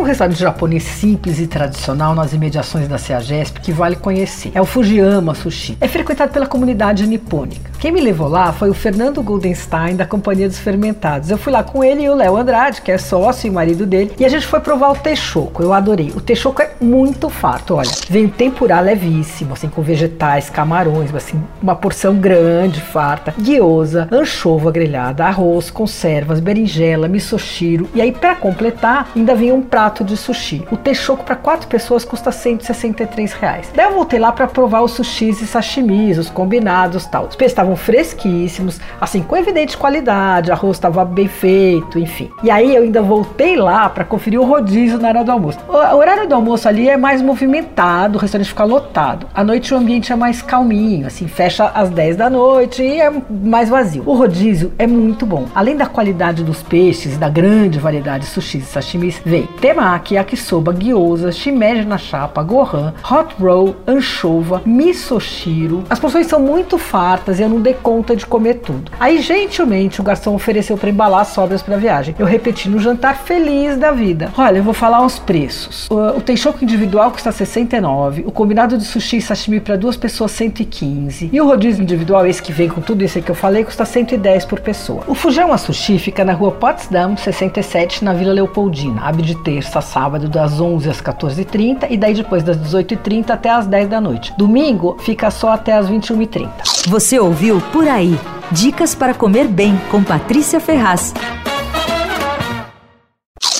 Um restaurante japonês simples e tradicional nas imediações da CEAGESP que vale conhecer. É o Fujiyama Sushi. É frequentado pela comunidade nipônica. Quem me levou lá foi o Fernando Goldenstein, da Companhia dos Fermentados. Eu fui lá com ele e o Léo Andrade, que é sócio e marido dele, e a gente foi provar o Teixoco. Eu adorei. O Teixoco é muito farto, olha. Vem tempurá levíssimo, assim, com vegetais, camarões, assim, uma porção grande, farta, guiosa, anchova grelhada, arroz, conservas, berinjela, misoshiro. E aí, para completar, ainda vinha um prato prato de sushi. O Teixoco para quatro pessoas custa 163 reais. Daí eu voltei lá para provar os sushis e sashimis, os combinados tal. Os peixes estavam fresquíssimos, assim, com evidente qualidade, arroz estava bem feito, enfim. E aí eu ainda voltei lá para conferir o rodízio na hora do almoço. O horário do almoço ali é mais movimentado, o restaurante fica lotado. À noite o ambiente é mais calminho, assim, fecha às 10 da noite e é mais vazio. O rodízio é muito bom. Além da qualidade dos peixes e da grande variedade de sushis e sashimis, vem temaki, yakisoba, gyoza, shimeji na chapa, gohan, hot roll, anchova, misoshiro. As porções são muito fartas e eu não dei conta de comer tudo. Aí, gentilmente, o garçom ofereceu para embalar as sobras para viagem. Eu repeti no jantar feliz da vida. Olha, eu vou falar os preços. O, o Teixoco individual custa 69, o combinado de sushi e sashimi para duas pessoas 115 e o rodízio individual, esse que vem com tudo isso que eu falei, custa 110 por pessoa. O Fujama Sushi fica na rua Potsdam 67, na Vila Leopoldina. Abre de terça a sábado das 11 às 14h30 e daí depois das 18h30 até às 10 da noite. Domingo fica só até às 21h30. Você ouviu Por Aí. Dicas para comer bem com Patrícia Ferraz.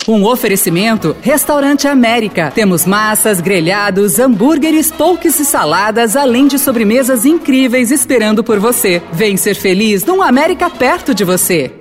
Um oferecimento Restaurante América. Temos massas, grelhados, hambúrgueres, polques e saladas, além de sobremesas incríveis esperando por você. Vem ser feliz num América perto de você.